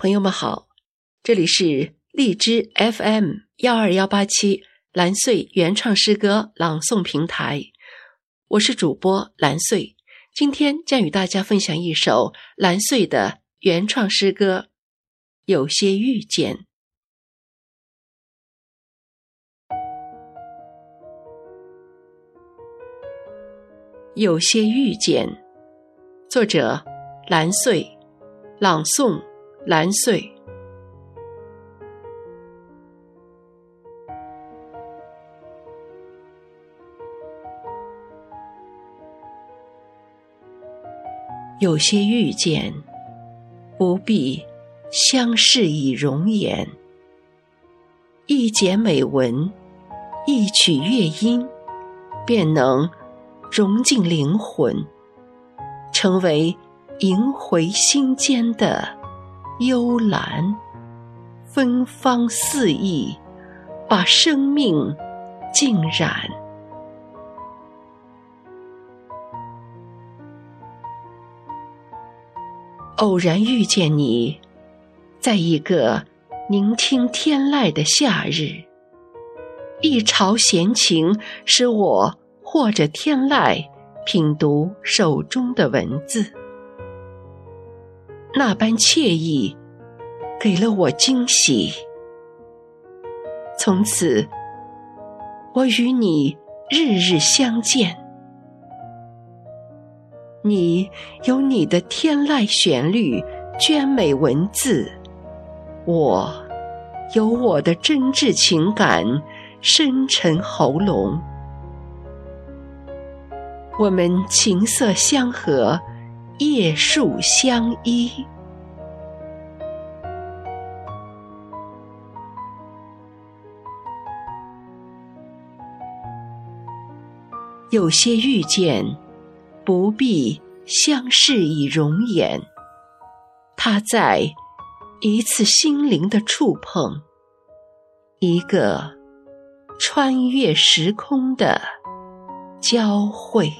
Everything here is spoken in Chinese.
朋友们好，这里是荔枝 FM 幺二幺八七蓝穗原创诗歌朗诵平台，我是主播蓝穗，今天将与大家分享一首蓝穗的原创诗歌《有些遇见》。有些遇见，作者蓝穗，朗诵。蓝穗，有些遇见，不必相视以容颜。一剪美文，一曲乐音，便能融进灵魂，成为萦回心间的。幽兰，芬芳四溢，把生命浸染。偶然遇见你，在一个聆听天籁的夏日，一朝闲情使我或者天籁品读手中的文字。那般惬意，给了我惊喜。从此，我与你日日相见。你有你的天籁旋律、娟美文字，我有我的真挚情感、深沉喉咙。我们琴瑟相和。叶树相依，有些遇见不必相视以容颜，它在一次心灵的触碰，一个穿越时空的交汇。